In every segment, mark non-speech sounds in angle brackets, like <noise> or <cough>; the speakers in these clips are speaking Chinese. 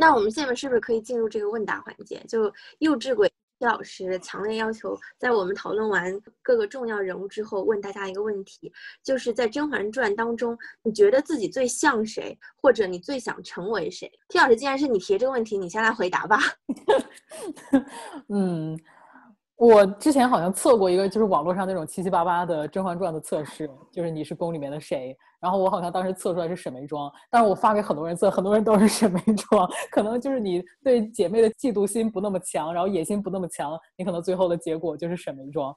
那我们下面是不是可以进入这个问答环节？就幼稚鬼老师强烈要求，在我们讨论完各个重要人物之后，问大家一个问题，就是在《甄嬛传》当中，你觉得自己最像谁，或者你最想成为谁？T 老师，既然是你提这个问题，你先来回答吧。<laughs> 嗯。我之前好像测过一个，就是网络上那种七七八八的《甄嬛传》的测试，就是你是宫里面的谁，然后我好像当时测出来是沈眉庄，但是我发给很多人测，很多人都是沈眉庄，可能就是你对姐妹的嫉妒心不那么强，然后野心不那么强，你可能最后的结果就是沈眉庄，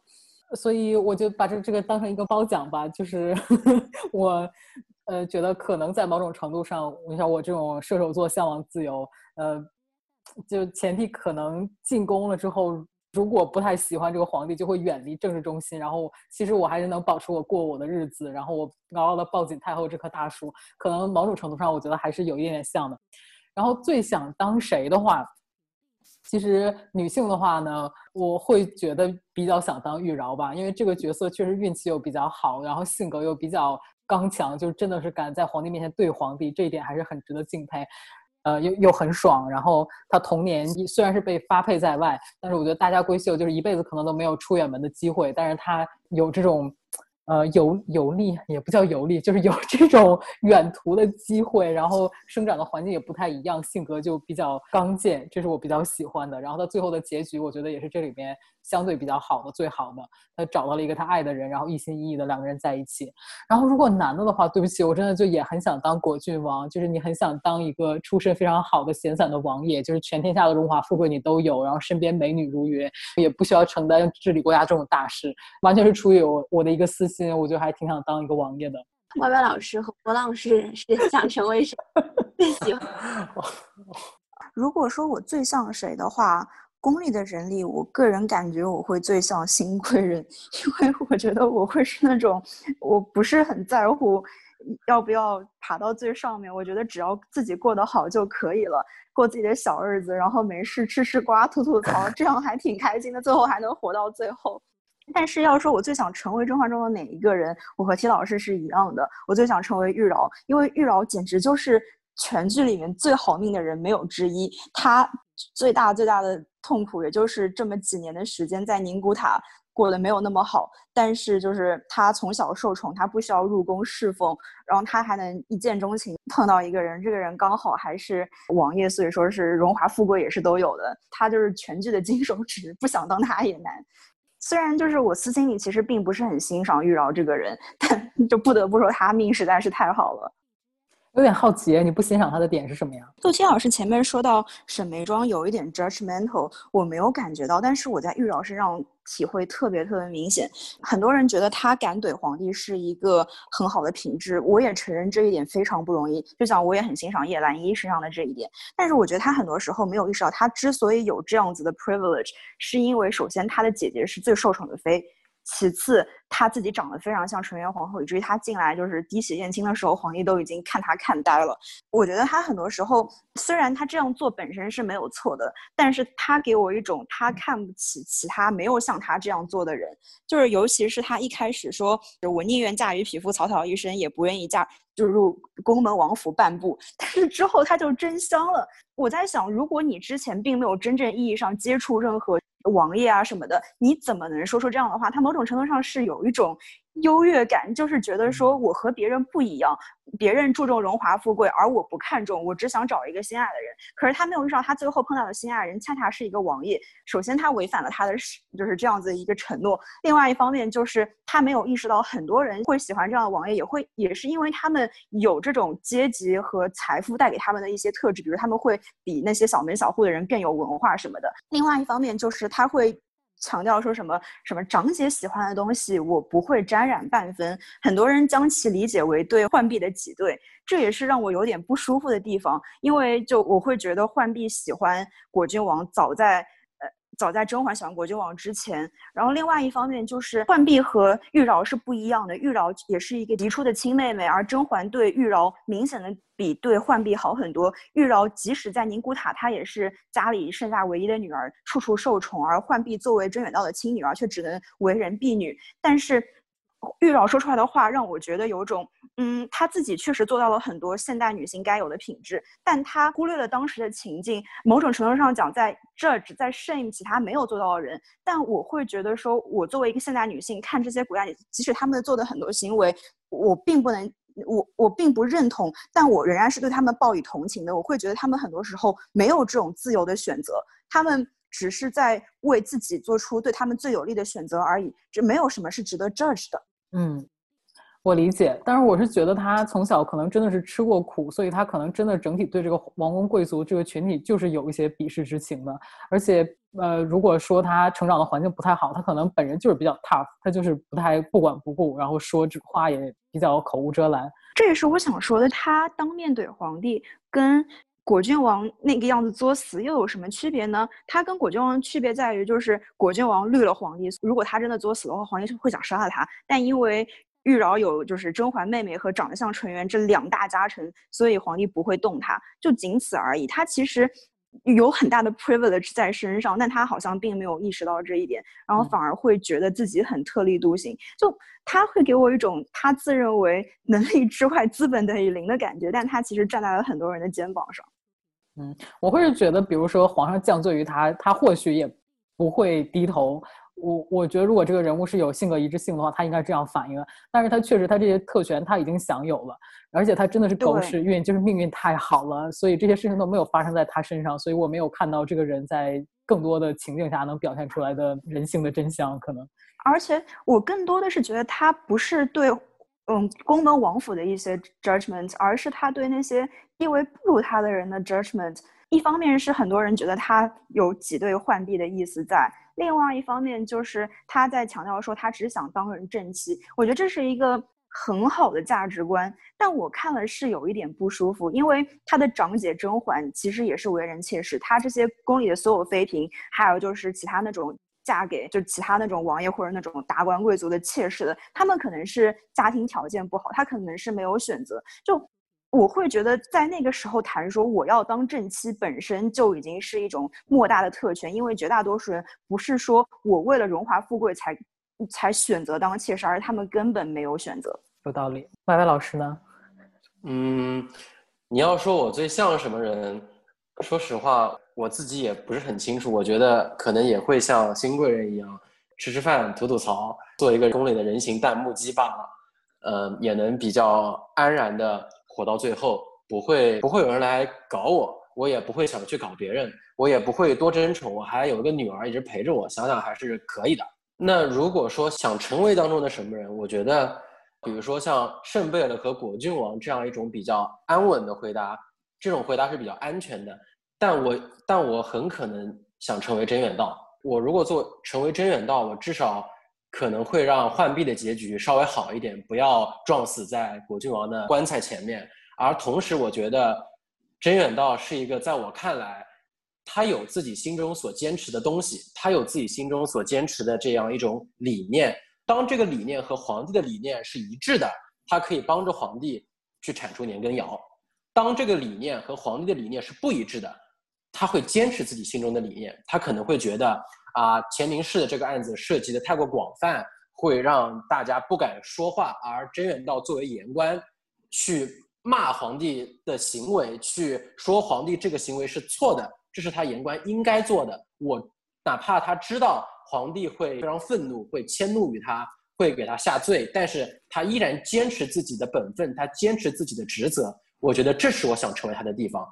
所以我就把这这个当成一个褒奖吧，就是 <laughs> 我呃觉得可能在某种程度上，你像我这种射手座向往自由，呃，就前提可能进宫了之后。如果不太喜欢这个皇帝，就会远离政治中心。然后，其实我还是能保持我过我的日子。然后，我牢牢的抱紧太后这棵大树。可能某种程度上，我觉得还是有一点点像的。然后，最想当谁的话，其实女性的话呢，我会觉得比较想当玉娆吧，因为这个角色确实运气又比较好，然后性格又比较刚强，就真的是敢在皇帝面前对皇帝，这一点还是很值得敬佩。呃，又又很爽，然后他童年虽然是被发配在外，但是我觉得大家闺秀就是一辈子可能都没有出远门的机会，但是他有这种。呃，游游历也不叫游历，就是有这种 <laughs> 远途的机会，然后生长的环境也不太一样，性格就比较刚健，这是我比较喜欢的。然后他最后的结局，我觉得也是这里面相对比较好的、最好的。他找到了一个他爱的人，然后一心一意的两个人在一起。然后如果男的的话，对不起，我真的就也很想当果郡王，就是你很想当一个出身非常好的闲散的王爷，就是全天下的荣华富贵你都有，然后身边美女如云，也不需要承担治理国家这种大事，完全是出于我我的一个私。心，我就还挺想当一个王爷的。歪歪老师和波浪是是想成为谁？最喜欢。<laughs> 如果说我最像谁的话，宫里的人里，我个人感觉我会最像新贵人，<laughs> 因为我觉得我会是那种我不是很在乎要不要爬到最上面，我觉得只要自己过得好就可以了，过自己的小日子，然后没事吃吃瓜、吐吐槽，这样还挺开心的，最后还能活到最后。但是要说我最想成为甄嬛中的哪一个人，我和 T 老师是一样的。我最想成为玉娆，因为玉娆简直就是全剧里面最好命的人，没有之一。她最大最大的痛苦，也就是这么几年的时间在宁古塔过得没有那么好。但是就是她从小受宠，她不需要入宫侍奉，然后她还能一见钟情碰到一个人，这个人刚好还是王爷，所以说是荣华富贵也是都有的。她就是全剧的金手指，不想当他也难。虽然就是我私心里其实并不是很欣赏玉娆这个人，但就不得不说她命实在是太好了。有点好奇，你不欣赏她的点是什么呀？杜青老师前面说到沈眉庄有一点 judgmental，我没有感觉到，但是我在玉娆身上。体会特别特别明显，很多人觉得他敢怼皇帝是一个很好的品质，我也承认这一点非常不容易。就像我也很欣赏叶澜依身上的这一点，但是我觉得他很多时候没有意识到，他之所以有这样子的 privilege，是因为首先他的姐姐是最受宠的妃。其次，她自己长得非常像纯元皇后，以至于她进来就是滴血验亲的时候，皇帝都已经看她看呆了。我觉得她很多时候，虽然她这样做本身是没有错的，但是她给我一种她看不起其他没有像她这样做的人。就是尤其是她一开始说，我宁愿嫁于匹夫草草一生，也不愿意嫁就入宫门王府半步。<laughs> 但是之后她就真香了。我在想，如果你之前并没有真正意义上接触任何。王爷啊什么的，你怎么能说出这样的话？他某种程度上是有一种。优越感就是觉得说我和别人不一样，别人注重荣华富贵，而我不看重，我只想找一个心爱的人。可是他没有遇到他最后碰到的心爱人，恰恰是一个王爷。首先他违反了他的就是这样子一个承诺。另外一方面就是他没有意识到很多人会喜欢这样的王爷，也会也是因为他们有这种阶级和财富带给他们的一些特质，比如他们会比那些小门小户的人更有文化什么的。另外一方面就是他会。强调说什么什么长姐喜欢的东西，我不会沾染半分。很多人将其理解为对浣碧的挤兑，这也是让我有点不舒服的地方。因为就我会觉得浣碧喜欢果郡王，早在早在甄嬛喜欢果郡王之前。然后另外一方面就是浣碧和玉娆是不一样的，玉娆也是一个嫡出的亲妹妹，而甄嬛对玉娆明显的比对浣碧好很多。玉娆即使在宁古塔，她也是家里剩下唯一的女儿，处处受宠，而浣碧作为甄远道的亲女儿，却只能为人婢女。但是。玉娆说出来的话让我觉得有种，嗯，她自己确实做到了很多现代女性该有的品质，但她忽略了当时的情境。某种程度上讲，在 judge 在 shame 其他没有做到的人。但我会觉得说，我作为一个现代女性看这些古代，即使他们做的很多行为，我并不能，我我并不认同，但我仍然是对他们报以同情的。我会觉得他们很多时候没有这种自由的选择，他们。只是在为自己做出对他们最有利的选择而已，这没有什么是值得 judge 的。嗯，我理解，但是我是觉得他从小可能真的是吃过苦，所以他可能真的整体对这个王公贵族这个群体就是有一些鄙视之情的。而且，呃，如果说他成长的环境不太好，他可能本人就是比较 tough，他就是不太不管不顾，然后说这话也比较口无遮拦。这也是我想说的，他当面怼皇帝跟。果郡王那个样子作死又有什么区别呢？他跟果郡王区别在于，就是果郡王绿了皇帝，如果他真的作死的话，皇帝是会想杀了他。但因为玉娆有就是甄嬛妹妹和长得像纯元这两大家臣，所以皇帝不会动他，就仅此而已。他其实有很大的 privilege 在身上，但他好像并没有意识到这一点，然后反而会觉得自己很特立独行。就他会给我一种他自认为能力之外资本等于零的感觉，但他其实站在了很多人的肩膀上。嗯，我会是觉得，比如说皇上降罪于他，他或许也不会低头。我我觉得，如果这个人物是有性格一致性的话，他应该这样反应。但是他确实，他这些特权他已经享有了，而且他真的是狗屎运，就是命运太好了，所以这些事情都没有发生在他身上。所以我没有看到这个人在更多的情境下能表现出来的人性的真相，可能。而且我更多的是觉得他不是对。嗯，宫门王府的一些 judgment，而是他对那些地位不如他的人的 judgment。一方面是很多人觉得他有挤兑浣碧的意思在，另外一方面就是他在强调说他只想当人正妻。我觉得这是一个很好的价值观，但我看了是有一点不舒服，因为他的长姐甄嬛其实也是为人妾室，他这些宫里的所有妃嫔，还有就是其他那种。嫁给就其他那种王爷或者那种达官贵族的妾室的，他们可能是家庭条件不好，他可能是没有选择。就我会觉得，在那个时候谈说我要当正妻，本身就已经是一种莫大的特权，因为绝大多数人不是说我为了荣华富贵才才选择当妾室，而他们根本没有选择。有道理。歪歪老师呢？嗯，你要说我最像什么人？说实话。我自己也不是很清楚，我觉得可能也会像新贵人一样吃吃饭、吐吐槽，做一个宫里的人形弹幕机罢了。呃，也能比较安然的活到最后，不会不会有人来搞我，我也不会想去搞别人，我也不会多争宠，我还有一个女儿一直陪着我，想想还是可以的。那如果说想成为当中的什么人，我觉得，比如说像圣贝勒和果郡王这样一种比较安稳的回答，这种回答是比较安全的。但我但我很可能想成为真远道。我如果做成为真远道，我至少可能会让浣碧的结局稍微好一点，不要撞死在果郡王的棺材前面。而同时，我觉得真远道是一个在我看来，他有自己心中所坚持的东西，他有自己心中所坚持的这样一种理念。当这个理念和皇帝的理念是一致的，他可以帮助皇帝去铲除年羹尧；当这个理念和皇帝的理念是不一致的，他会坚持自己心中的理念，他可能会觉得啊，乾宁氏的这个案子涉及的太过广泛，会让大家不敢说话，而真远道作为言官，去骂皇帝的行为，去说皇帝这个行为是错的，这是他言官应该做的。我哪怕他知道皇帝会非常愤怒，会迁怒于他，会给他下罪，但是他依然坚持自己的本分，他坚持自己的职责。我觉得这是我想成为他的地方。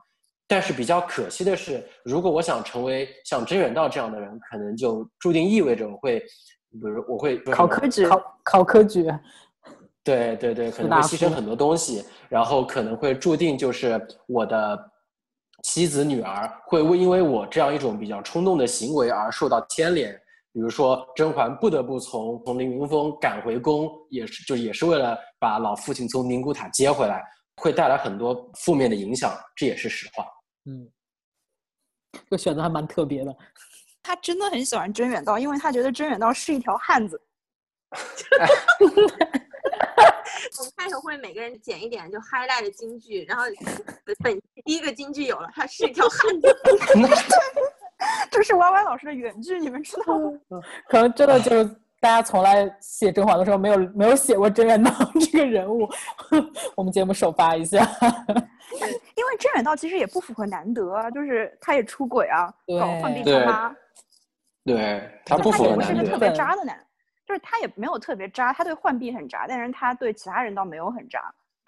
但是比较可惜的是，如果我想成为像甄远道这样的人，可能就注定意味着我会，比如我会考科举，考考科举，对对对，可能会牺牲很多东西，然后可能会注定就是我的妻子女儿会为因为我这样一种比较冲动的行为而受到牵连，比如说甄嬛不得不从从凌云峰赶回宫，也是就也是为了把老父亲从宁古塔接回来，会带来很多负面的影响，这也是实话。嗯，这个选择还蛮特别的。<laughs> 他真的很喜欢甄远道，因为他觉得甄远道是一条汉子。<laughs> 我们开头会每个人剪一点就 highlight 的金句，然后本本第一个金句有了，他是一条汉子。<laughs> 这是 Y Y 老师的原句，你们知道吗？可能真的就是大家从来写甄嬛的时候没有没有写过甄远道这个人物，<laughs> 我们节目首发一下。<laughs> 因为甄远道其实也不符合难得啊，就是他也出轨啊，搞浣碧对他妈，对他不符合男他也不是个特。别渣的男，就是他也没有特别渣，他对浣碧很渣，但是他对其他人倒没有很渣。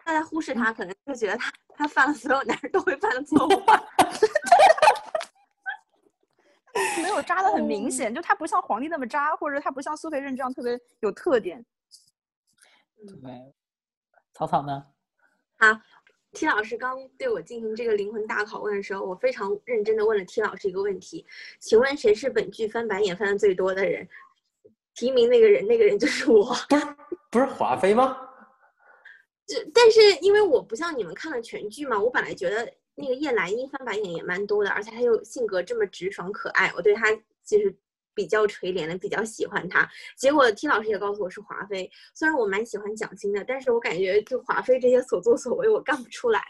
大家忽视他，可能就觉得他他犯了所有男人都会犯的错误吧。<laughs> 没有扎的很明显，就他不像皇帝那么扎，或者他不像苏培盛这样特别有特点。对，草草呢？T 老师刚对我进行这个灵魂大拷问的时候，我非常认真的问了 T 老师一个问题：请问谁是本剧翻白眼翻的最多的人？提名那个人，那个人就是我。不是不是华妃吗？就但是因为我不像你们看了全剧嘛，我本来觉得那个叶澜依翻白眼也蛮多的，而且她又性格这么直爽可爱，我对她其实比较垂怜的，比较喜欢她。结果 T 老师也告诉我是华妃，虽然我蛮喜欢蒋欣的，但是我感觉就华妃这些所作所为我干不出来。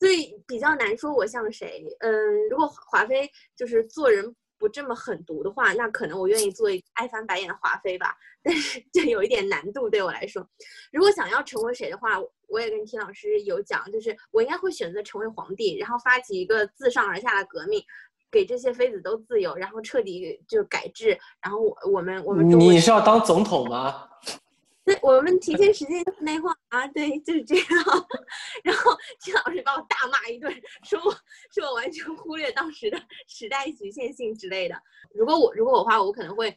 所以比较难说我像谁。嗯，如果华妃就是做人不这么狠毒的话，那可能我愿意做爱翻白眼的华妃吧。但是 <laughs> 这有一点难度对我来说。如果想要成为谁的话，我也跟田老师有讲，就是我应该会选择成为皇帝，然后发起一个自上而下的革命。给这些妃子都自由，然后彻底就改制，然后我我们我们你是要当总统吗？对，我们提前时间内化啊，对，就是这样。<laughs> 然后金老师把我大骂一顿，说我说我完全忽略当时的时代局限性之类的。如果我如果我的话，我可能会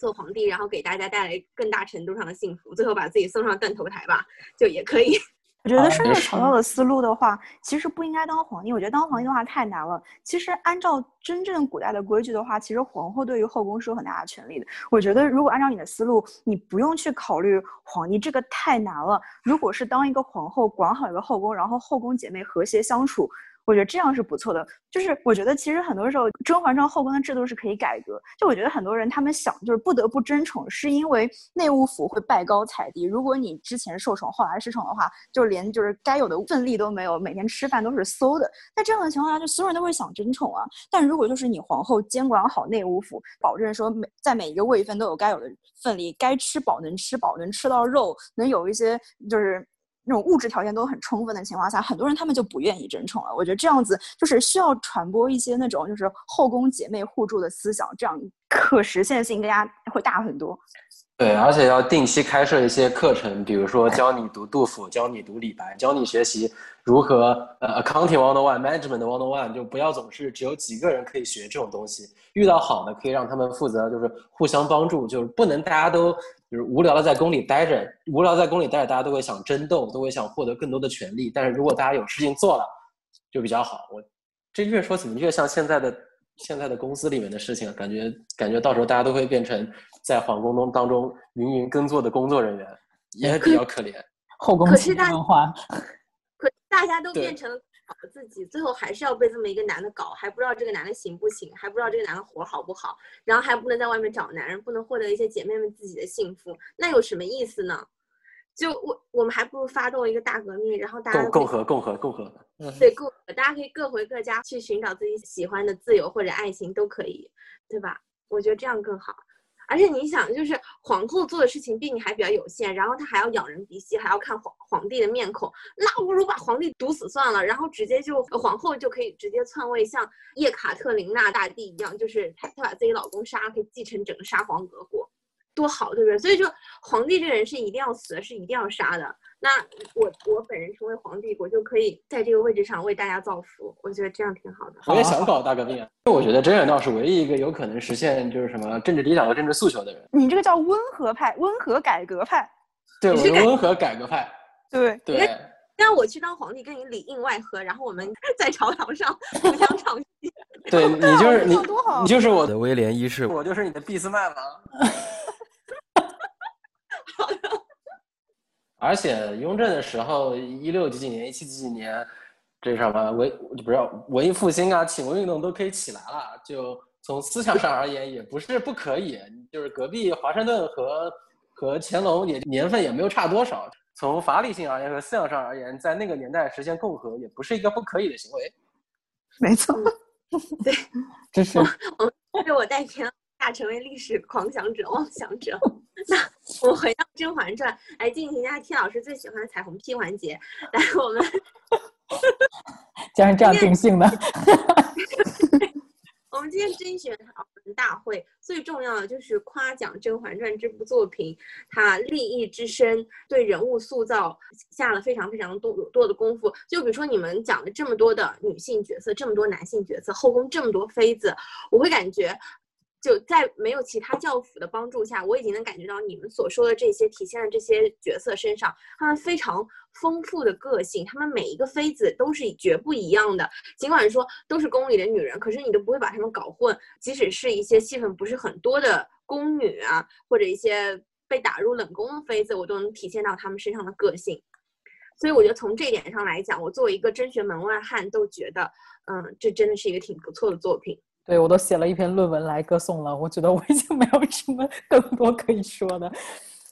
做皇帝，然后给大家带来更大程度上的幸福，最后把自己送上断头台吧，就也可以。<laughs> 我觉得好顺着没事曹操的思路的话，其实不应该当皇帝。我觉得当皇帝的话太难了。其实按照真正古代的规矩的话，其实皇后对于后宫是有很大的权利的。我觉得如果按照你的思路，你不用去考虑皇帝，这个太难了。如果是当一个皇后，管好一个后宫，然后后宫姐妹和谐相处。我觉得这样是不错的，就是我觉得其实很多时候《甄嬛传》后宫的制度是可以改革。就我觉得很多人他们想就是不得不争宠，是因为内务府会拜高踩低。如果你之前受宠，后来失宠的话，就连就是该有的份力都没有，每天吃饭都是馊的。在这样的情况下，就所有人都会想争宠啊。但如果就是你皇后监管好内务府，保证说每在每一个位分都有该有的份力，该吃饱能吃饱，能吃到肉，能有一些就是。那种物质条件都很充分的情况下，很多人他们就不愿意争宠了。我觉得这样子就是需要传播一些那种就是后宫姐妹互助的思想，这样可实现性更加会大很多。对，而且要定期开设一些课程，比如说教你读杜甫，教你读李白，教你学习如何呃 accounting one on one management one on one，就不要总是只有几个人可以学这种东西。遇到好的可以让他们负责，就是互相帮助，就是不能大家都就是无聊的在宫里待着，无聊在宫里待着，大家都会想争斗，都会想获得更多的权利。但是如果大家有事情做了，就比较好。我这越说怎么越像现在的现在的公司里面的事情，感觉感觉到时候大家都会变成在皇宫中当中芸芸耕作的工作人员，也比较可怜。<laughs> 后宫企业可是大文化，可大家都变成自己，最后还是要被这么一个男的搞，还不知道这个男的行不行，还不知道这个男的活好不好，然后还不能在外面找男人，不能获得一些姐妹们自己的幸福，那有什么意思呢？就我我们还不如发动一个大革命，然后大家共共和共和共和，嗯，对各大家可以各回各家去寻找自己喜欢的自由或者爱情都可以，对吧？我觉得这样更好。而且你想，就是皇后做的事情比你还比较有限，然后她还要仰人鼻息，还要看皇皇帝的面孔，那不如把皇帝毒死算了，然后直接就皇后就可以直接篡位，像叶卡特琳娜大帝一样，就是她她把自己老公杀了，可以继承整个沙皇俄国，多好，对不对？所以就皇帝这个人是一定要死的，是一定要杀的。那我我本人成为皇帝，我就可以在这个位置上为大家造福，我觉得这样挺好的。我也想搞大革命啊。我觉得甄远道是唯一一个有可能实现就是什么政治理想和政治诉求的人。你这个叫温和派，温和改革派。对，我你是温和改革派。<laughs> 对，对，那我去当皇帝，跟你里应外合，然后我们 <laughs> 在朝堂上互相唱戏。对你就是你你就是我的威廉一世，我就是你的俾斯麦嘛。<laughs> 而且雍正的时候，一六几几年、一七几几年，这什么文就不是文艺复兴啊、启蒙运动都可以起来了，就从思想上而言也不是不可以，就是隔壁华盛顿和和乾隆也年份也没有差多少。从法理性而言和思想上而言，在那个年代实现共和也不是一个不可以的行为。没错，<laughs> 对，这是被我带偏大成为历史狂想者、妄想者。那我们回到《甄嬛传》来进行一下 T 老师最喜欢的彩虹屁环节。来，我们 <laughs> 竟然这样定性的。<laughs> 我们今天甄选讨论大会最重要的就是夸奖《甄嬛传》这部作品，它立意之深，对人物塑造下了非常非常多多的功夫。就比如说你们讲了这么多的女性角色，这么多男性角色，后宫这么多妃子，我会感觉。就在没有其他教辅的帮助下，我已经能感觉到你们所说的这些体现的这些角色身上，他们非常丰富的个性，他们每一个妃子都是绝不一样的。尽管说都是宫里的女人，可是你都不会把她们搞混。即使是一些戏份不是很多的宫女啊，或者一些被打入冷宫的妃子，我都能体现到她们身上的个性。所以我觉得从这一点上来讲，我作为一个甄学门外汉，都觉得，嗯，这真的是一个挺不错的作品。对我都写了一篇论文来歌颂了，我觉得我已经没有什么更多可以说的。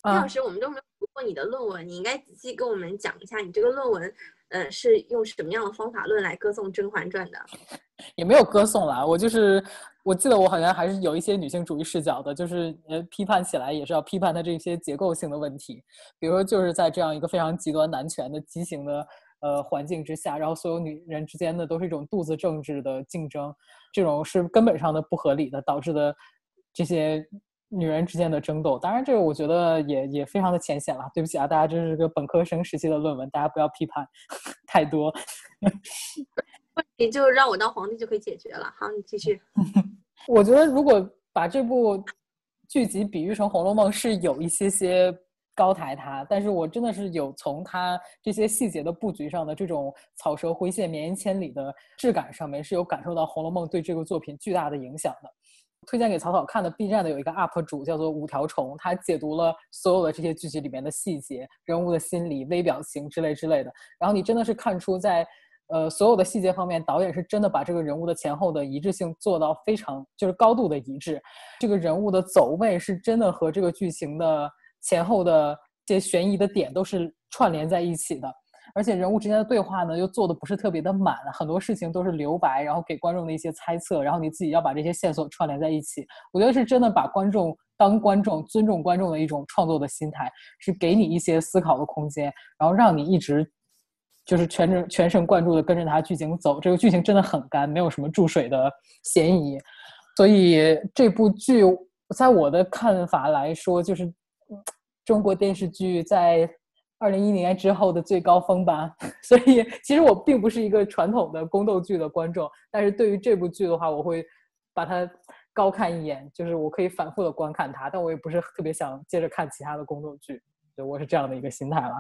李老师，我们都没有读过你的论文，你应该仔细跟我们讲一下，你这个论文，呃，是用什么样的方法论来歌颂《甄嬛传》的？也没有歌颂啦，我就是我记得我好像还是有一些女性主义视角的，就是呃，批判起来也是要批判它这些结构性的问题，比如说就是在这样一个非常极端男权的畸形的。呃，环境之下，然后所有女人之间的都是一种肚子政治的竞争，这种是根本上的不合理的，导致的这些女人之间的争斗。当然，这个我觉得也也非常的浅显了。对不起啊，大家这是个本科生时期的论文，大家不要批判 <laughs> 太多。问题就让我当皇帝就可以解决了。好，你继续。<laughs> 我觉得如果把这部剧集比喻成《红楼梦》，是有一些些。高抬他，但是我真的是有从他这些细节的布局上的这种草蛇灰线、绵延千里的质感上面，是有感受到《红楼梦》对这个作品巨大的影响的。推荐给草草看的 B 站的有一个 UP 主叫做五条虫，他解读了所有的这些剧集里面的细节、人物的心理、微表情之类之类的。然后你真的是看出在呃所有的细节方面，导演是真的把这个人物的前后的一致性做到非常就是高度的一致。这个人物的走位是真的和这个剧情的。前后的这些悬疑的点都是串联在一起的，而且人物之间的对话呢又做的不是特别的满，很多事情都是留白，然后给观众的一些猜测，然后你自己要把这些线索串联在一起。我觉得是真的把观众当观众，尊重观众的一种创作的心态，是给你一些思考的空间，然后让你一直就是全神全神贯注的跟着它剧情走。这个剧情真的很干，没有什么注水的嫌疑，所以这部剧在我的看法来说就是。中国电视剧在二零一零年之后的最高峰吧，<laughs> 所以其实我并不是一个传统的宫斗剧的观众，但是对于这部剧的话，我会把它高看一眼，就是我可以反复的观看它，但我也不是特别想接着看其他的宫斗剧。我是这样的一个心态了。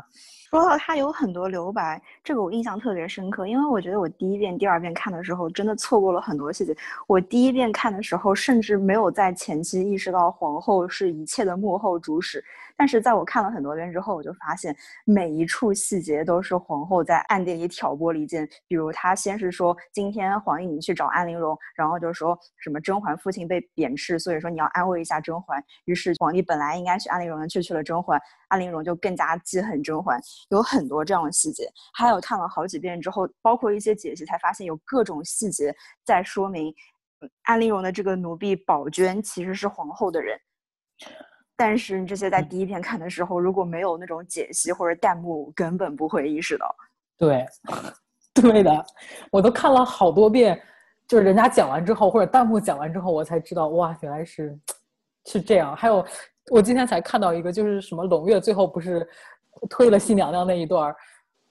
说到它有很多留白，这个我印象特别深刻，因为我觉得我第一遍、第二遍看的时候，真的错过了很多细节。我第一遍看的时候，甚至没有在前期意识到皇后是一切的幕后主使。但是在我看了很多遍之后，我就发现每一处细节都是皇后在暗地里挑拨离间。比如，她先是说今天皇帝你去找安陵容，然后就说什么甄嬛父亲被贬斥，所以说你要安慰一下甄嬛。于是皇帝本来应该去安陵容的，却去了甄嬛，安陵容就更加记恨甄嬛。有很多这样的细节，还有看了好几遍之后，包括一些解析，才发现有各种细节在说明安陵容的这个奴婢宝娟其实是皇后的人。但是这些在第一遍看的时候，如果没有那种解析或者弹幕，根本不会意识到。对，<laughs> 对的，我都看了好多遍，就是人家讲完之后，或者弹幕讲完之后，我才知道，哇，原来是是这样。还有，我今天才看到一个，就是什么龙月最后不是推了新娘娘那一段儿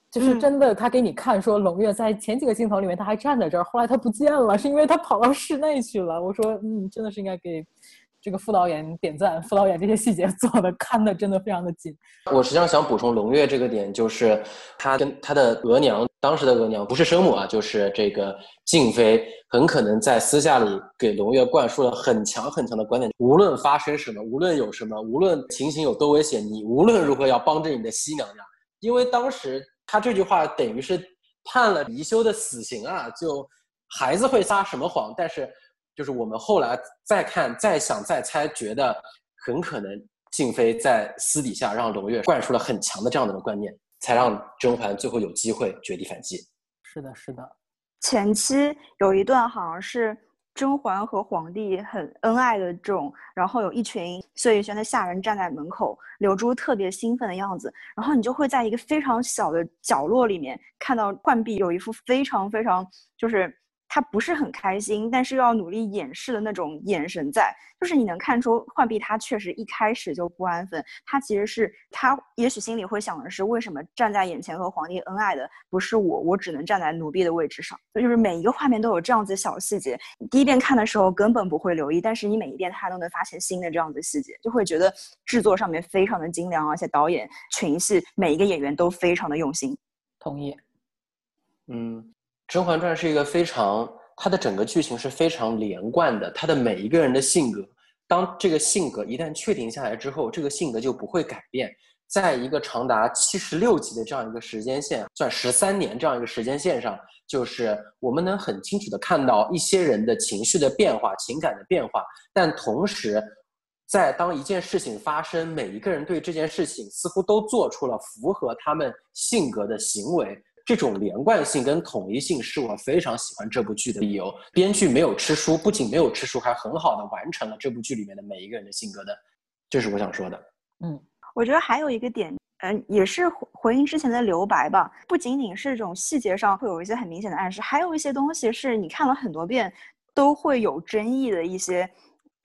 就是真的，他给你看说龙月在前几个镜头里面他还站在这儿，后来他不见了，是因为他跑到室内去了。我说，嗯，真的是应该给。这个副导演点赞，副导演这些细节做的看的真的非常的紧。我实际上想补充龙月这个点，就是他跟他的额娘，当时的额娘不是生母啊，就是这个静妃，很可能在私下里给龙月灌输了很强很强的观点：无论发生什么，无论有什么，无论情形有多危险，你无论如何要帮着你的西娘娘。因为当时他这句话等于是判了宜修的死刑啊，就孩子会撒什么谎，但是。就是我们后来再看、再想、再猜，觉得很可能静妃在私底下让胧月灌输了很强的这样的观念，才让甄嬛最后有机会绝地反击。是的，是的。前期有一段好像是甄嬛和皇帝很恩爱的这种，然后有一群碎玉轩的下人站在门口，柳珠特别兴奋的样子，然后你就会在一个非常小的角落里面看到浣碧有一副非常非常就是。他不是很开心，但是又要努力掩饰的那种眼神在，就是你能看出浣碧他确实一开始就不安分。他其实是他也许心里会想的是，为什么站在眼前和皇帝恩爱的不是我，我只能站在奴婢的位置上。所以就是每一个画面都有这样子小细节，第一遍看的时候根本不会留意，但是你每一遍他都能发现新的这样子细节，就会觉得制作上面非常的精良，而且导演群戏每一个演员都非常的用心。同意。嗯。《甄嬛传》是一个非常，它的整个剧情是非常连贯的。它的每一个人的性格，当这个性格一旦确定下来之后，这个性格就不会改变。在一个长达七十六集的这样一个时间线，算十三年这样一个时间线上，就是我们能很清楚的看到一些人的情绪的变化、情感的变化。但同时，在当一件事情发生，每一个人对这件事情似乎都做出了符合他们性格的行为。这种连贯性跟统一性是我非常喜欢这部剧的理由。编剧没有吃书，不仅没有吃书，还很好的完成了这部剧里面的每一个人的性格的，这是我想说的。嗯，我觉得还有一个点，嗯，也是回应之前的留白吧。不仅仅是这种细节上会有一些很明显的暗示，还有一些东西是你看了很多遍都会有争议的一些，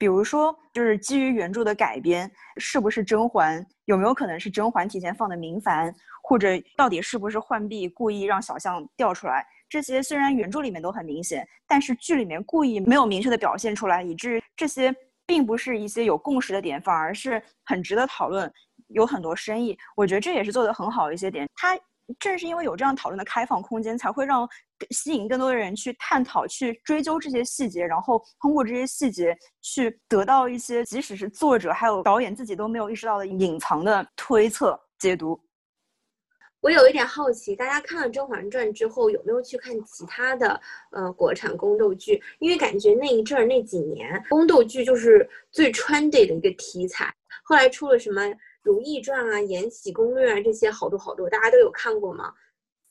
比如说就是基于原著的改编，是不是甄嬛？有没有可能是甄嬛提前放的明矾？或者到底是不是浣碧故意让小象掉出来？这些虽然原著里面都很明显，但是剧里面故意没有明确的表现出来，以至于这些并不是一些有共识的点，反而是很值得讨论，有很多深意。我觉得这也是做的很好的一些点。它正是因为有这样讨论的开放空间，才会让吸引更多的人去探讨、去追究这些细节，然后通过这些细节去得到一些即使是作者还有导演自己都没有意识到的隐藏的推测解读。我有一点好奇，大家看了《甄嬛传》之后有没有去看其他的呃国产宫斗剧？因为感觉那一阵儿那几年宫斗剧就是最 trendy 的一个题材。后来出了什么《如懿传》啊、《延禧攻略》啊这些好多好多，大家都有看过吗？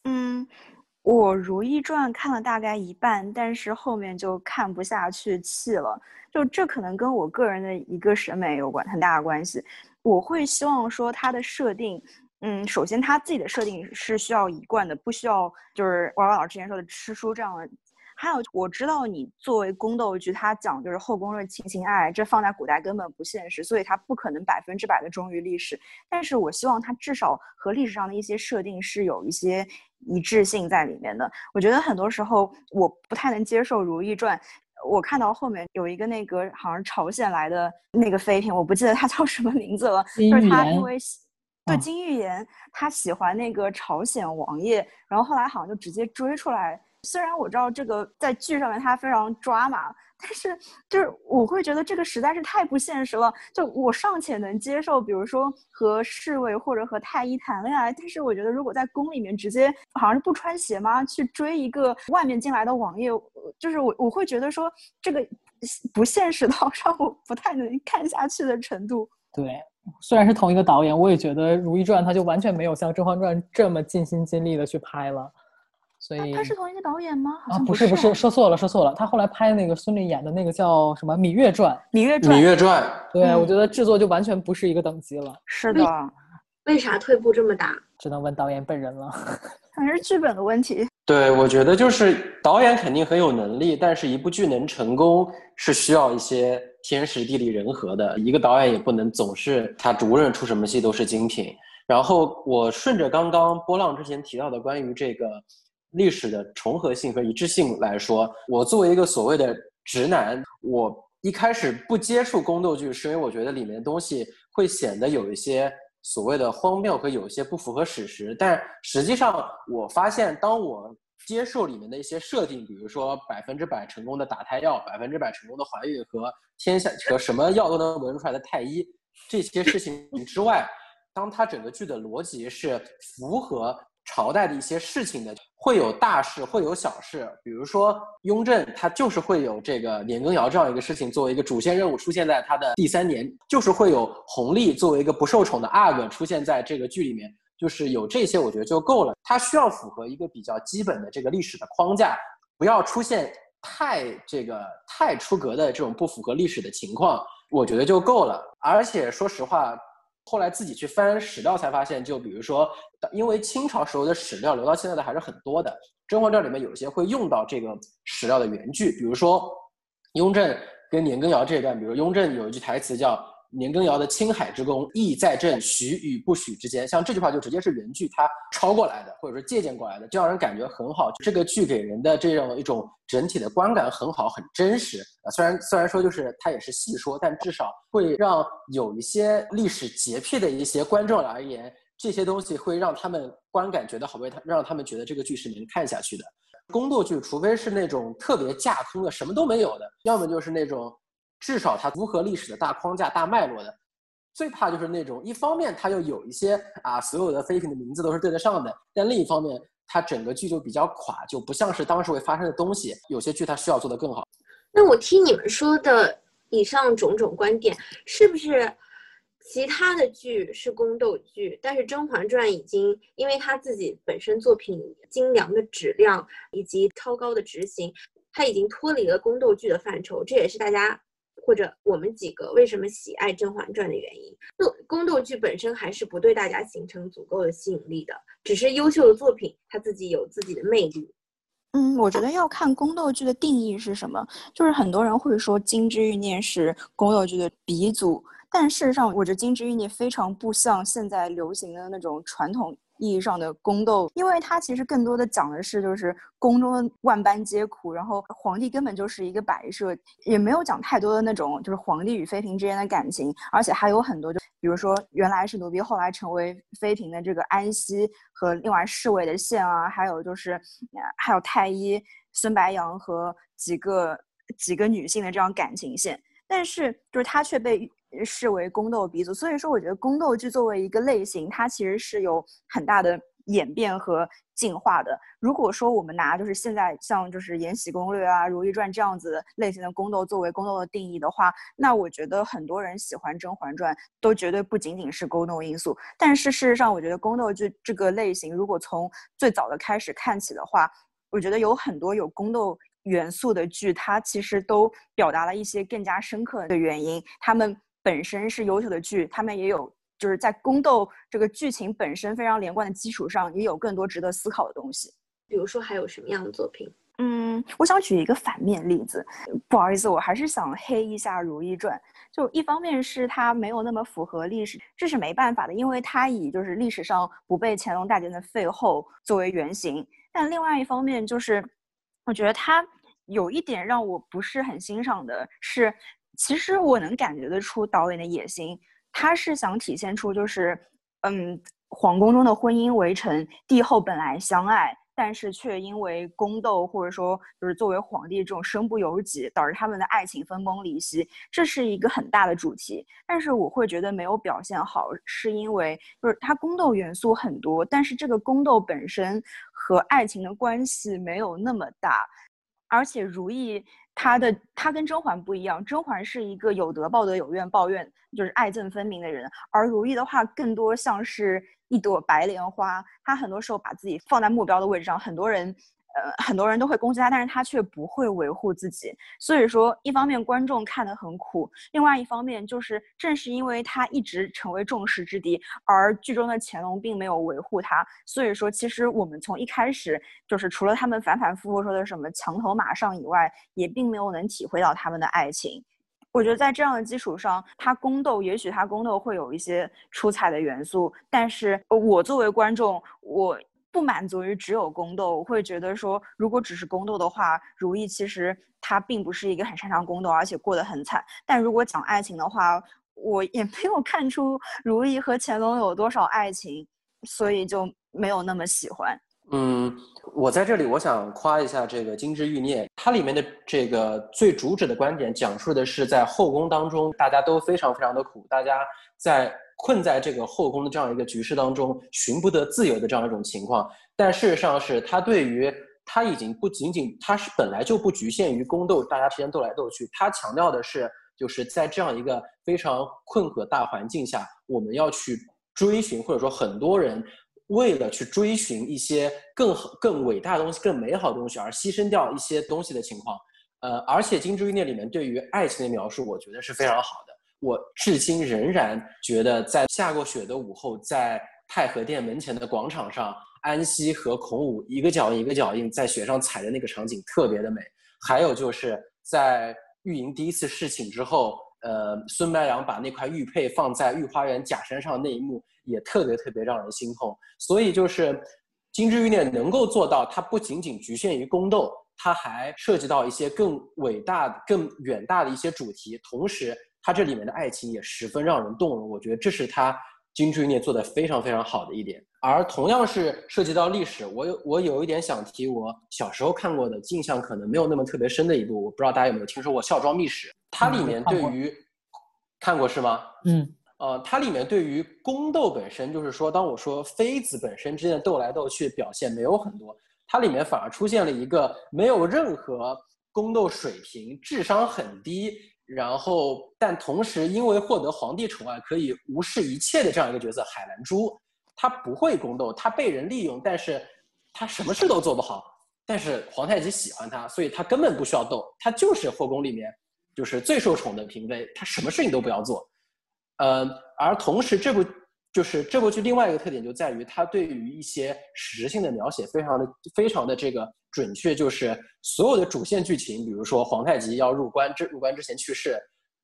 嗯，我《如懿传》看了大概一半，但是后面就看不下去弃了。就这可能跟我个人的一个审美有关很大的关系。我会希望说它的设定。嗯，首先他自己的设定是需要一贯的，不需要就是娃娃老师之前说的吃书这样的。还有我知道你作为宫斗剧，它讲就是后宫的情情爱爱，这放在古代根本不现实，所以它不可能百分之百的忠于历史。但是我希望它至少和历史上的一些设定是有一些一致性在里面的。我觉得很多时候我不太能接受《如懿传》，我看到后面有一个那个好像朝鲜来的那个妃嫔，我不记得她叫什么名字了，就是她因为。对金玉妍，她喜欢那个朝鲜王爷，然后后来好像就直接追出来。虽然我知道这个在剧上面他非常抓马，但是就是我会觉得这个实在是太不现实了。就我尚且能接受，比如说和侍卫或者和太医谈恋爱，但是我觉得如果在宫里面直接好像是不穿鞋吗？去追一个外面进来的王爷，就是我我会觉得说这个不现实到 <laughs> 让我不太能看下去的程度。对。虽然是同一个导演，我也觉得《如懿传》他就完全没有像《甄嬛传》这么尽心尽力的去拍了，所以他是同一个导演吗？啊，不是不是，说错了说错了，他后来拍那个孙俪演的那个叫什么《芈月传》？芈月传，芈月传，对我觉得制作就完全不是一个等级了。是的，为啥退步这么大？只能问导演本人了。<laughs> 可能是剧本的问题。对，我觉得就是导演肯定很有能力，但是一部剧能成功是需要一些。天时地利人和的一个导演也不能总是他无论出什么戏都是精品。然后我顺着刚刚波浪之前提到的关于这个历史的重合性和一致性来说，我作为一个所谓的直男，我一开始不接触宫斗剧，是因为我觉得里面的东西会显得有一些所谓的荒谬和有一些不符合史实。但实际上，我发现当我接受里面的一些设定，比如说百分之百成功的打胎药，百分之百成功的怀孕和天下和什么药都能闻出来的太医这些事情之外，当它整个剧的逻辑是符合朝代的一些事情的，会有大事，会有小事。比如说雍正，他就是会有这个年羹尧这样一个事情作为一个主线任务出现在他的第三年，就是会有弘历作为一个不受宠的阿哥出现在这个剧里面，就是有这些，我觉得就够了。它需要符合一个比较基本的这个历史的框架，不要出现太这个太出格的这种不符合历史的情况，我觉得就够了。而且说实话。后来自己去翻史料才发现，就比如说，因为清朝时候的史料留到现在的还是很多的，《甄嬛传》里面有些会用到这个史料的原句，比如说雍正跟年羹尧这一段，比如雍正有一句台词叫。年羹尧的青海之功，意在朕许与不许之间。像这句话就直接是原句，他抄过来的，或者说借鉴过来的，就让人感觉很好。这个剧给人的这样一种整体的观感很好，很真实啊。虽然虽然说就是他也是戏说，但至少会让有一些历史洁癖的一些观众而言，这些东西会让他们观感觉得好，为他让他们觉得这个剧是能看下去的。宫斗剧，除非是那种特别架空的，什么都没有的，要么就是那种。至少它符合历史的大框架、大脉络的，最怕就是那种一方面它又有一些啊，所有的妃嫔的名字都是对得上的，但另一方面它整个剧就比较垮，就不像是当时会发生的东西。有些剧它需要做得更好。那我听你们说的以上种种观点，是不是其他的剧是宫斗剧，但是《甄嬛传》已经因为它自己本身作品精良的质量以及超高的执行，它已经脱离了宫斗剧的范畴，这也是大家。或者我们几个为什么喜爱《甄嬛传》的原因，就宫斗剧本身还是不对大家形成足够的吸引力的，只是优秀的作品它自己有自己的魅力。嗯，我觉得要看宫斗剧的定义是什么，就是很多人会说《金枝欲孽》是宫斗剧的鼻祖，但事实上，我觉得《金枝欲孽》非常不像现在流行的那种传统。意义上的宫斗，因为它其实更多的讲的是就是宫中的万般皆苦，然后皇帝根本就是一个摆设，也没有讲太多的那种就是皇帝与妃嫔之间的感情，而且还有很多就比如说原来是奴婢，后来成为妃嫔的这个安息和另外侍卫的线啊，还有就是还有太医孙白杨和几个几个女性的这样感情线，但是就是他却被。视为宫斗鼻祖，所以说我觉得宫斗剧作为一个类型，它其实是有很大的演变和进化的。如果说我们拿就是现在像就是《延禧攻略》啊、《如懿传》这样子类型的宫斗作为宫斗的定义的话，那我觉得很多人喜欢《甄嬛传》都绝对不仅仅是宫斗因素。但是事实上，我觉得宫斗剧这个类型，如果从最早的开始看起的话，我觉得有很多有宫斗元素的剧，它其实都表达了一些更加深刻的原因，他们。本身是优秀的剧，他们也有就是在宫斗这个剧情本身非常连贯的基础上，也有更多值得思考的东西。比如说，还有什么样的作品？嗯，我想举一个反面例子。不好意思，我还是想黑一下《如懿传》。就一方面是它没有那么符合历史，这是没办法的，因为它以就是历史上不被乾隆大典的废后作为原型。但另外一方面就是，我觉得它有一点让我不是很欣赏的是。其实我能感觉得出导演的野心，他是想体现出就是，嗯，皇宫中的婚姻围城，帝后本来相爱，但是却因为宫斗或者说就是作为皇帝这种身不由己，导致他们的爱情分崩离析，这是一个很大的主题。但是我会觉得没有表现好，是因为就是它宫斗元素很多，但是这个宫斗本身和爱情的关系没有那么大，而且如意。他的他跟甄嬛不一样，甄嬛是一个有德报德、有怨报怨，就是爱憎分明的人，而如懿的话更多像是一朵白莲花，她很多时候把自己放在目标的位置上，很多人。呃，很多人都会攻击他，但是他却不会维护自己。所以说，一方面观众看得很苦，另外一方面就是正是因为他一直成为众矢之的，而剧中的乾隆并没有维护他。所以说，其实我们从一开始就是除了他们反反复复说的什么墙头马上以外，也并没有能体会到他们的爱情。我觉得在这样的基础上，他宫斗也许他宫斗会有一些出彩的元素，但是我作为观众，我。不满足于只有宫斗，我会觉得说，如果只是宫斗的话，如懿其实她并不是一个很擅长宫斗，而且过得很惨。但如果讲爱情的话，我也没有看出如懿和乾隆有多少爱情，所以就没有那么喜欢。嗯，我在这里我想夸一下这个《金枝欲孽》，它里面的这个最主旨的观点，讲述的是在后宫当中，大家都非常非常的苦，大家在。困在这个后宫的这样一个局势当中，寻不得自由的这样一种情况。但事实上是他对于他已经不仅仅他是本来就不局限于宫斗，大家之间斗来斗去，他强调的是就是在这样一个非常困苦的大环境下，我们要去追寻，或者说很多人为了去追寻一些更更伟大的东西、更美好的东西而牺牲掉一些东西的情况。呃，而且《金枝欲孽》里面对于爱情的描述，我觉得是非常好的。我至今仍然觉得，在下过雪的午后，在太和殿门前的广场上，安息和孔武一个脚印一个脚印在雪上踩的那个场景特别的美。还有就是在玉莹第一次侍寝之后，呃，孙白杨把那块玉佩放在御花园假山上那一幕，也特别特别让人心痛。所以就是《金枝欲孽》能够做到，它不仅仅局限于宫斗。它还涉及到一些更伟大、更远大的一些主题，同时它这里面的爱情也十分让人动容。我觉得这是它《金枝欲孽》做的非常非常好的一点。而同样是涉及到历史，我有我有一点想提，我小时候看过的印象可能没有那么特别深的一部，我不知道大家有没有听说过《孝庄秘史》？它里面对于看过是吗？嗯，呃，它里面对于宫斗本身，就是说，当我说妃子本身之间的斗来斗去表现没有很多。它里面反而出现了一个没有任何宫斗水平、智商很低，然后但同时因为获得皇帝宠爱可以无视一切的这样一个角色——海兰珠。她不会宫斗，她被人利用，但是她什么事都做不好。但是皇太极喜欢她，所以她根本不需要斗，她就是后宫里面就是最受宠的嫔妃，她什么事情都不要做。呃，而同时这部。就是这部剧另外一个特点就在于，它对于一些实性的描写非常的非常的这个准确。就是所有的主线剧情，比如说皇太极要入关之入关之前去世，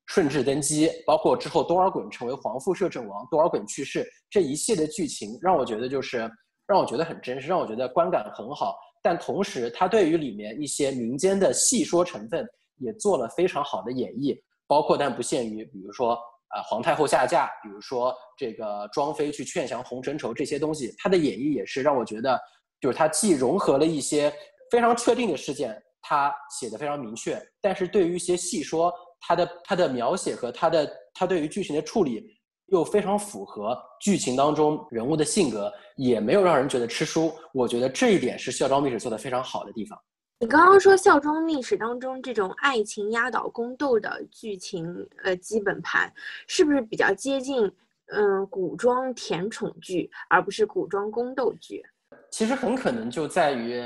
顺治登基，包括之后多尔衮成为皇父摄政王，多尔衮去世这一系列剧情，让我觉得就是让我觉得很真实，让我觉得观感很好。但同时，它对于里面一些民间的戏说成分也做了非常好的演绎，包括但不限于，比如说。啊，皇太后下嫁，比如说这个庄妃去劝降红尘仇这些东西，他的演绎也是让我觉得，就是他既融合了一些非常确定的事件，他写的非常明确，但是对于一些细说，他的他的描写和他的他对于剧情的处理又非常符合剧情当中人物的性格，也没有让人觉得吃书。我觉得这一点是《孝庄秘史》做的非常好的地方。你刚刚说《孝庄秘史》当中这种爱情压倒宫斗的剧情，呃，基本盘是不是比较接近嗯古装甜宠剧，而不是古装宫斗剧？其实很可能就在于，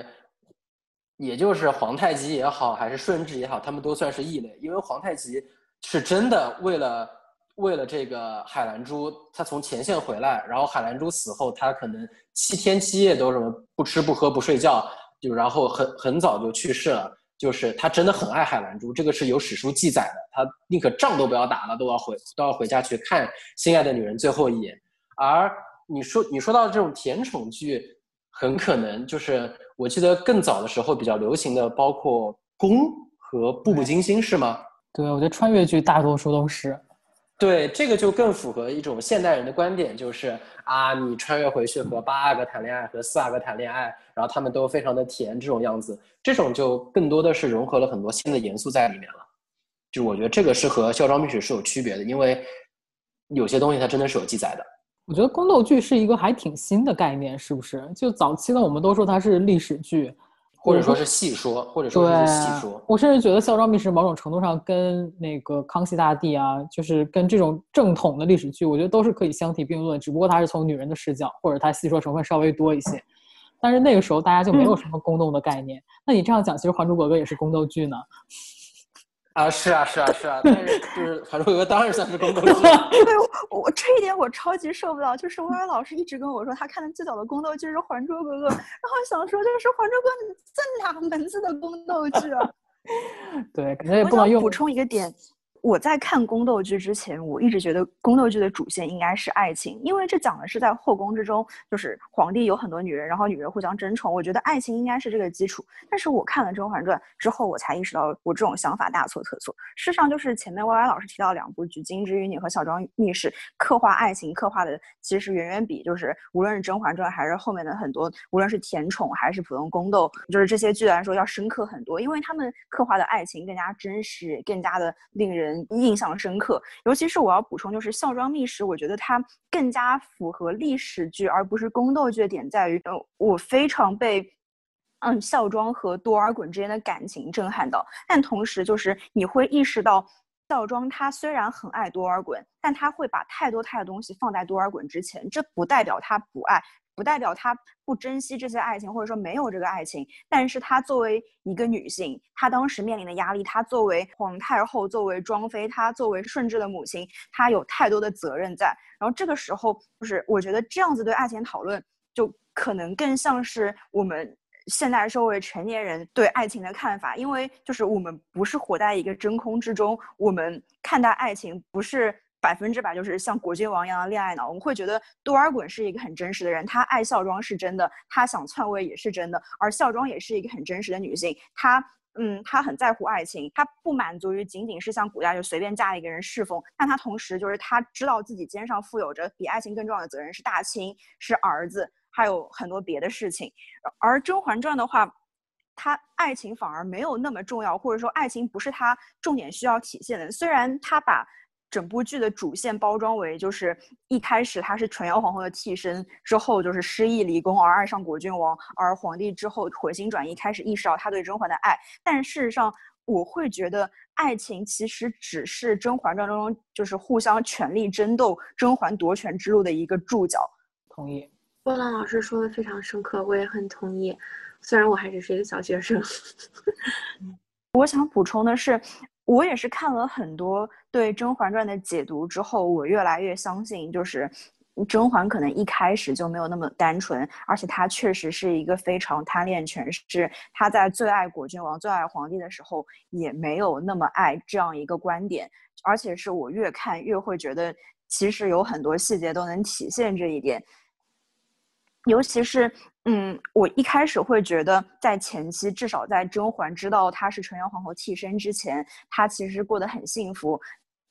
也就是皇太极也好，还是顺治也好，他们都算是异类，因为皇太极是真的为了为了这个海兰珠，他从前线回来，然后海兰珠死后，他可能七天七夜都什么不吃不喝不睡觉。就然后很很早就去世了，就是他真的很爱海兰珠，这个是有史书记载的。他宁可仗都不要打了，都要回都要回家去看心爱的女人最后一眼。而你说你说到这种甜宠剧，很可能就是我记得更早的时候比较流行的，包括《宫》和《步步惊心》，是吗？对，我觉得穿越剧大多数都是。对，这个就更符合一种现代人的观点，就是啊，你穿越回去和八阿哥谈恋爱，和四阿哥谈恋爱，然后他们都非常的甜，这种样子，这种就更多的是融合了很多新的元素在里面了。就我觉得这个是和《孝庄秘史》是有区别的，因为有些东西它真的是有记载的。我觉得宫斗剧是一个还挺新的概念，是不是？就早期的我们都说它是历史剧。或者说是戏说，或者说是戏说。我甚至觉得《孝庄秘史》某种程度上跟那个康熙大帝啊，就是跟这种正统的历史剧，我觉得都是可以相提并论。只不过它是从女人的视角，或者它戏说成分稍微多一些。但是那个时候大家就没有什么宫斗的概念。那你这样讲，其实《还珠格格》也是宫斗剧呢。啊，是啊，是啊，是啊，但是 <laughs> 就是《还珠格格》当然算是宫斗剧。对，我这一点我超级受不了。就是薇薇老师一直跟我说，他看的最早的宫斗剧是《还珠格格》，然后想说，就是《还珠格格》这哪门子的宫斗剧啊？<laughs> 对，可能也不能用。补充一个点。我在看宫斗剧之前，我一直觉得宫斗剧的主线应该是爱情，因为这讲的是在后宫之中，就是皇帝有很多女人，然后女人互相争宠。我觉得爱情应该是这个基础。但是我看了《甄嬛传》之后，我才意识到我这种想法大错特错。事实上，就是前面 Y Y 老师提到两部剧《金枝欲孽》和《小庄秘史》，刻画爱情刻画的其实远远比就是无论是《甄嬛传》还是后面的很多，无论是甜宠还是普通宫斗，就是这些剧来说要深刻很多，因为他们刻画的爱情更加真实，更加的令人。印象深刻。尤其是我要补充，就是《孝庄秘史》，我觉得它更加符合历史剧而不是宫斗剧的点在于，呃，我非常被。嗯，孝庄和多尔衮之间的感情震撼到，但同时就是你会意识到，孝庄他虽然很爱多尔衮，但他会把太多太多东西放在多尔衮之前。这不代表他不爱，不代表他不珍惜这些爱情，或者说没有这个爱情。但是他作为一个女性，她当时面临的压力，她作为皇太后，作为庄妃，她作为顺治的母亲，她有太多的责任在。然后这个时候，就是我觉得这样子对爱情讨论，就可能更像是我们。现代社会成年人对爱情的看法，因为就是我们不是活在一个真空之中，我们看待爱情不是百分之百就是像果郡王一样的恋爱脑。我们会觉得多尔衮是一个很真实的人，他爱孝庄是真的，他想篡位也是真的，而孝庄也是一个很真实的女性。她嗯，她很在乎爱情，她不满足于仅仅是像古代就随便嫁一个人侍奉，但她同时就是她知道自己肩上负有着比爱情更重要的责任，是大清，是儿子。还有很多别的事情，而《甄嬛传》的话，它爱情反而没有那么重要，或者说爱情不是它重点需要体现的。虽然它把整部剧的主线包装为就是一开始她是纯瑶皇后的替身，之后就是失忆离宫而爱上果郡王，而皇帝之后回心转意开始意识到他对甄嬛的爱，但事实上我会觉得爱情其实只是《甄嬛传》中就是互相权力争斗、甄嬛夺权之路的一个注脚。同意。波浪老师说的非常深刻，我也很同意。虽然我还只是一个小学生，<laughs> 我想补充的是，我也是看了很多对《甄嬛传》的解读之后，我越来越相信，就是甄嬛可能一开始就没有那么单纯，而且她确实是一个非常贪恋权势。她在最爱果郡王、最爱皇帝的时候，也没有那么爱这样一个观点。而且是我越看越会觉得，其实有很多细节都能体现这一点。尤其是，嗯，我一开始会觉得，在前期，至少在甄嬛知道她是纯元皇后替身之前，她其实过得很幸福。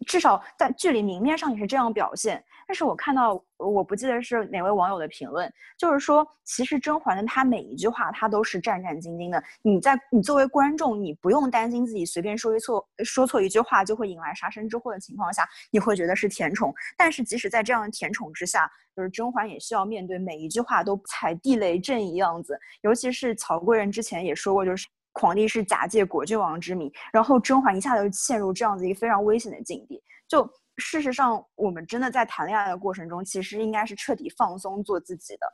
至少在剧里明面上也是这样表现，但是我看到我不记得是哪位网友的评论，就是说其实甄嬛的她每一句话她都是战战兢兢的。你在你作为观众，你不用担心自己随便说一错说错一句话就会引来杀身之祸的情况下，你会觉得是甜宠。但是即使在这样的甜宠之下，就是甄嬛也需要面对每一句话都踩地雷阵一样子。尤其是曹贵人之前也说过，就是。皇帝是假借果郡王之名，然后甄嬛一下子就陷入这样子一个非常危险的境地。就事实上，我们真的在谈恋爱的过程中，其实应该是彻底放松做自己的。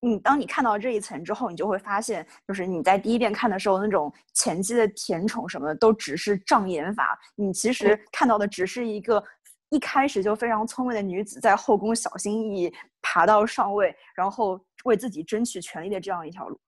你当你看到这一层之后，你就会发现，就是你在第一遍看的时候那种前期的甜宠什么的，都只是障眼法。你其实看到的只是一个一开始就非常聪明的女子在后宫小心翼翼爬到上位，然后为自己争取权利的这样一条路。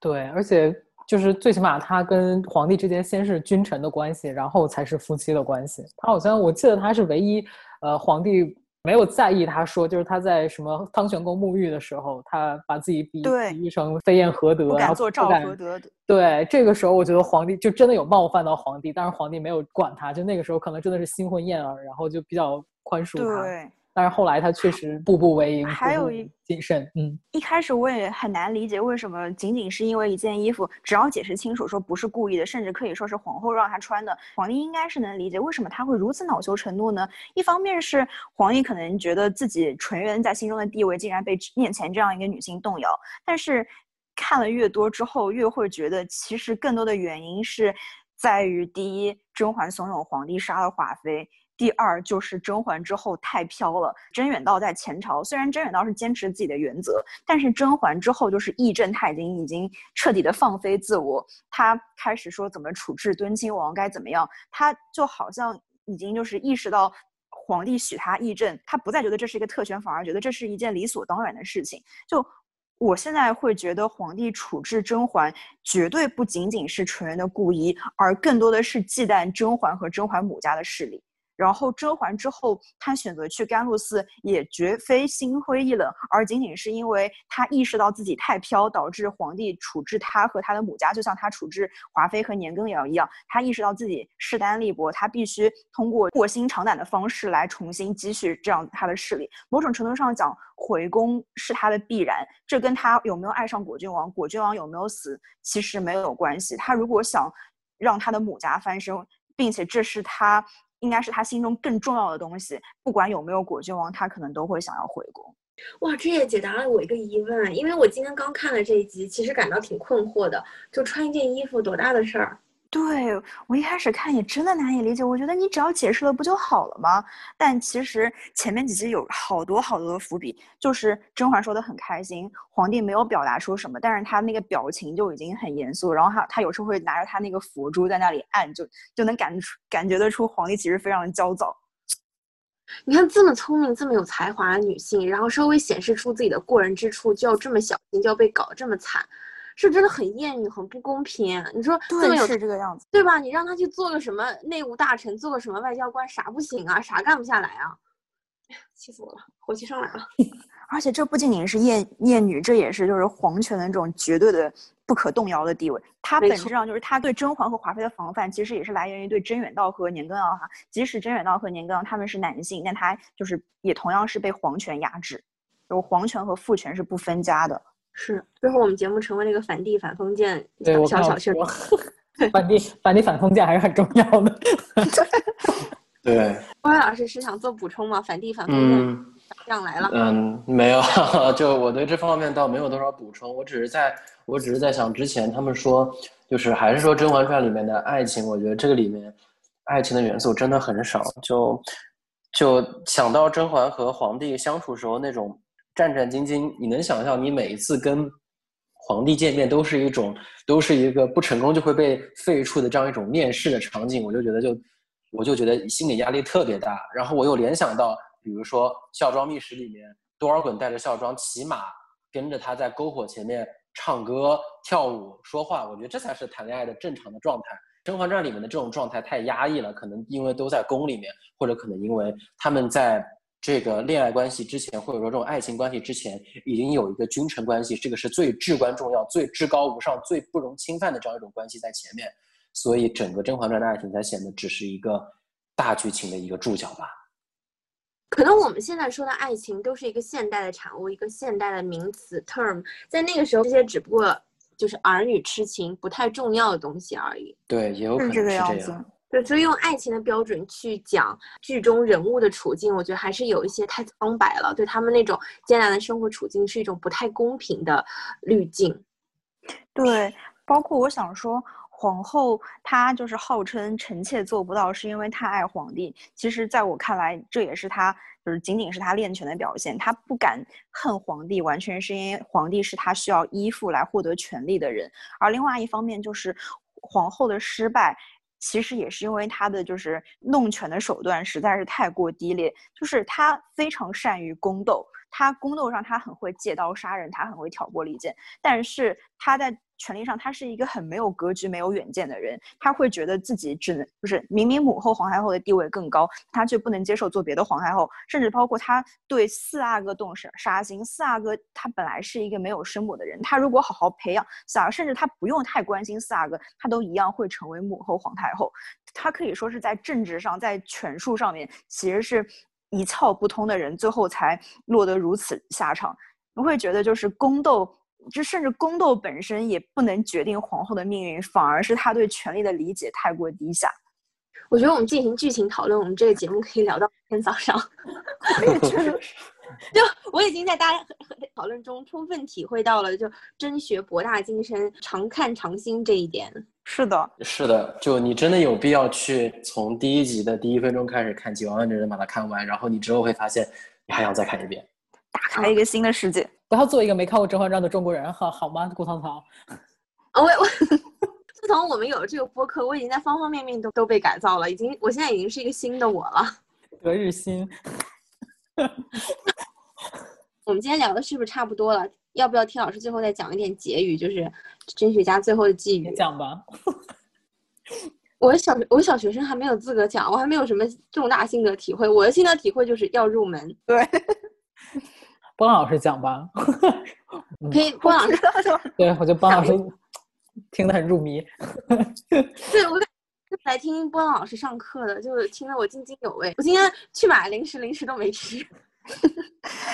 对，而且。就是最起码他跟皇帝之间先是君臣的关系，然后才是夫妻的关系。他好像我记得他是唯一，呃，皇帝没有在意他说，就是他在什么汤泉宫沐浴的时候，他把自己比比喻成飞燕何德，然后做赵合德。对，这个时候我觉得皇帝就真的有冒犯到皇帝，但是皇帝没有管他，就那个时候可能真的是新婚燕尔，然后就比较宽恕他。但是后来他确实步步为营，还有一谨慎。嗯，一开始我也很难理解为什么仅仅是因为一件衣服，只要解释清楚说不是故意的，甚至可以说是皇后让他穿的，皇帝应该是能理解为什么他会如此恼羞成怒呢？一方面是皇帝可能觉得自己纯元在心中的地位竟然被面前这样一个女性动摇，但是看了越多之后，越会觉得其实更多的原因是在于第一，甄嬛怂恿皇帝杀了华妃。第二就是甄嬛之后太飘了。甄远道在前朝，虽然甄远道是坚持自己的原则，但是甄嬛之后就是议政，他已经已经彻底的放飞自我。他开始说怎么处置敦亲王该怎么样，他就好像已经就是意识到皇帝许他议政，他不再觉得这是一个特权，反而觉得这是一件理所当然的事情。就我现在会觉得皇帝处置甄嬛绝对不仅仅是纯元的故意，而更多的是忌惮甄嬛和甄嬛母家的势力。然后甄嬛之后，她选择去甘露寺，也绝非心灰意冷，而仅仅是因为她意识到自己太飘，导致皇帝处置她和她的母家，就像他处置华妃和年羹尧一样。她意识到自己势单力薄，她必须通过卧薪尝胆的方式来重新积蓄这样她的势力。某种程度上讲，回宫是她的必然。这跟她有没有爱上果郡王，果郡王有没有死，其实没有关系。她如果想让她的母家翻身，并且这是她。应该是他心中更重要的东西，不管有没有果郡王，他可能都会想要回宫。哇，这也解答了我一个疑问，因为我今天刚看了这一集，其实感到挺困惑的。就穿一件衣服多大的事儿？对我一开始看也真的难以理解，我觉得你只要解释了不就好了吗？但其实前面几集有好多好多的伏笔，就是甄嬛说的很开心，皇帝没有表达出什么，但是他那个表情就已经很严肃，然后他他有时候会拿着他那个佛珠在那里按，就就能感出感觉得出皇帝其实非常焦躁。你看这么聪明、这么有才华的女性，然后稍微显示出自己的过人之处，就要这么小心，就要被搞这么惨。是真的很厌女，很不公平。你说这么有是这个样子，对吧？你让他去做个什么内务大臣，做个什么外交官，啥不行啊？啥干不下来啊？哎呀，气死我了，火气上来了。<laughs> 而且这不仅仅是厌厌女，这也是就是皇权的这种绝对的不可动摇的地位。他本质上就是他对甄嬛和华妃的防范，其实也是来源于对甄远道和年羹尧哈。即使甄远道和年羹尧他们是男性，但他就是也同样是被皇权压制，有皇权和父权是不分家的。是，最后我们节目成为了一个反帝反封建小小秀。<laughs> 反帝反帝反封建还是很重要的。对，<laughs> 关老师是想做补充吗？反帝反封建上来了。嗯，没有，<laughs> 就我对这方面倒没有多少补充。我只是在，我只是在想，之前他们说，就是还是说《甄嬛传》里面的爱情，我觉得这个里面爱情的元素真的很少。就就想到甄嬛和皇帝相处时候那种。战战兢兢，你能想象你每一次跟皇帝见面都是一种，都是一个不成功就会被废黜的这样一种面试的场景，我就觉得就，我就觉得心理压力特别大。然后我又联想到，比如说《孝庄秘史》里面，多尔衮带着孝庄骑马，跟着他在篝火前面唱歌、跳舞、说话，我觉得这才是谈恋爱的正常的状态。《甄嬛传》里面的这种状态太压抑了，可能因为都在宫里面，或者可能因为他们在。这个恋爱关系之前，或者说这种爱情关系之前，已经有一个君臣关系，这个是最至关重要、最至高无上、最不容侵犯的这样一种关系在前面，所以整个《甄嬛传》的爱情才显得只是一个大剧情的一个注脚吧。可能我们现在说的爱情都是一个现代的产物，一个现代的名词 term，在那个时候，这些只不过就是儿女痴情不太重要的东西而已。对，也有可能是这样。对，所以用爱情的标准去讲剧中人物的处境，我觉得还是有一些太苍白了。对他们那种艰难的生活处境，是一种不太公平的滤镜。对，包括我想说，皇后她就是号称臣妾做不到，是因为太爱皇帝。其实，在我看来，这也是她就是仅仅是她练权的表现。她不敢恨皇帝，完全是因为皇帝是她需要依附来获得权力的人。而另外一方面，就是皇后的失败。其实也是因为他的就是弄权的手段实在是太过低劣，就是他非常善于宫斗，他宫斗上他很会借刀杀人，他很会挑拨离间，但是他在。权力上，他是一个很没有格局、没有远见的人。他会觉得自己只能就是明明母后皇太后的地位更高，他却不能接受做别的皇太后。甚至包括他对四阿哥动杀杀心。四阿哥他本来是一个没有生母的人，他如果好好培养四阿，甚至他不用太关心四阿哥，他都一样会成为母后皇太后。他可以说是在政治上，在权术上面，其实是一窍不通的人，最后才落得如此下场。你会觉得就是宫斗。就甚至宫斗本身也不能决定皇后的命运，反而是她对权力的理解太过低下。<laughs> 我觉得我们进行剧情讨论，我们这个节目可以聊到明天早上。<laughs> <laughs> 就我已经在大家讨论中充分体会到了，就真学博大精深，常看常新这一点。是的，是的，就你真的有必要去从第一集的第一分钟开始看起，完完整整把它看完，然后你之后会发现你还想再看一遍，打开一个新的世界。不要做一个没看过《甄嬛传》的中国人，好 <laughs> 好吗？顾苍苍。啊，我我自从我们有了这个播客，我已经在方方面面都都被改造了，已经，我现在已经是一个新的我了。隔日新。<laughs> 我们今天聊的是不是差不多了？要不要听老师最后再讲一点结语？就是甄学家最后的寄语。讲吧。<laughs> 我小我小学生还没有资格讲，我还没有什么重大心得体会。我的心得体会就是要入门。对。波浪老师讲吧，可以。波浪老师，<laughs> 对我就波浪老师听得很入迷。对我来听波浪老师上课的，就听得我津津有味。我今天去买零食，零食都没吃。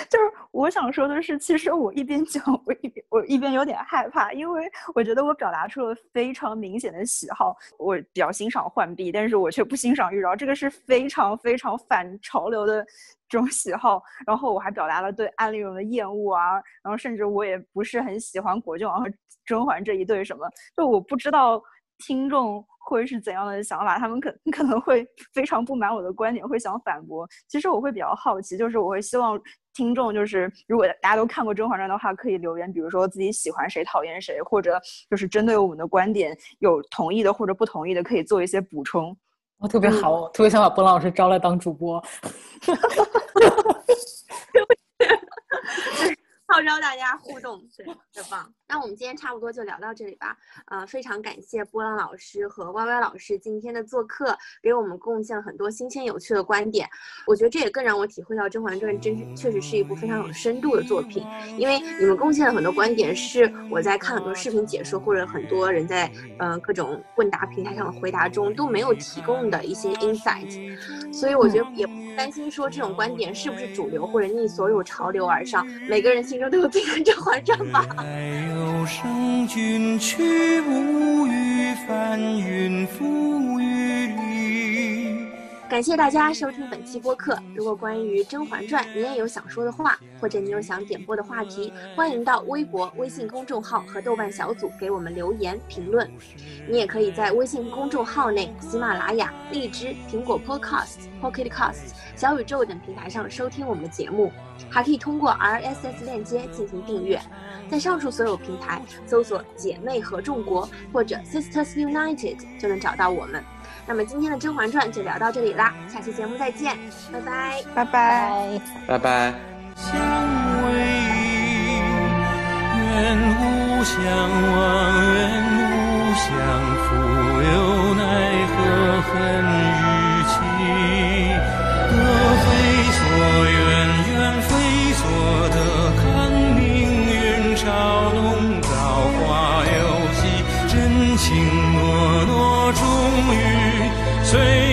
就是我想说的是，其实我一边讲，我一边我一边有点害怕，因为我觉得我表达出了非常明显的喜好。我比较欣赏浣碧，但是我却不欣赏玉娆，这个是非常非常反潮流的这种喜好。然后我还表达了对安陵容的厌恶啊，然后甚至我也不是很喜欢果郡王和甄嬛这一对什么，就我不知道听众。会是怎样的想法？他们可可能会 <laughs> 非常不满我的观点，会想反驳。其实我会比较好奇，就是我会希望听众，就是如果大家都看过《甄嬛传》的话，可以留言，比如说自己喜欢谁、讨厌谁，或者就是针对我们的观点有同意的或者不同意的，可以做一些补充。我特别好，我特别想把波浪老师招来当主播。<laughs> <laughs> 号召大家互动，对，<laughs> 特棒。那我们今天差不多就聊到这里吧。呃，非常感谢波浪老师和歪歪老师今天的做客，给我们贡献了很多新鲜有趣的观点。我觉得这也更让我体会到《甄嬛传》真确实是一部非常有深度的作品。因为你们贡献的很多观点是我在看很多视频解说或者很多人在呃各种问答平台上的回答中都没有提供的一些 insight。所以我觉得也不担心说这种观点是不是主流或者逆所有潮流而上。每个人心。都有病人《甄嬛传》吧。感谢大家收听本期播客。如果关于《甄嬛传》你也有想说的话，或者你有想点播的话题，欢迎到微博、微信公众号和豆瓣小组给我们留言评论。你也可以在微信公众号内、喜马拉雅、荔枝、苹果 Podcast、Pocket Cast、小宇宙等平台上收听我们的节目，还可以通过 RSS 链接进行订阅。在上述所有平台搜索“姐妹合众国”或者 “Sisters United” 就能找到我们。那么今天的《甄嬛传》就聊到这里啦，下期节目再见，拜拜，拜拜，拜拜。相偎依，愿无相忘，愿无相负，又奈何恨。sing.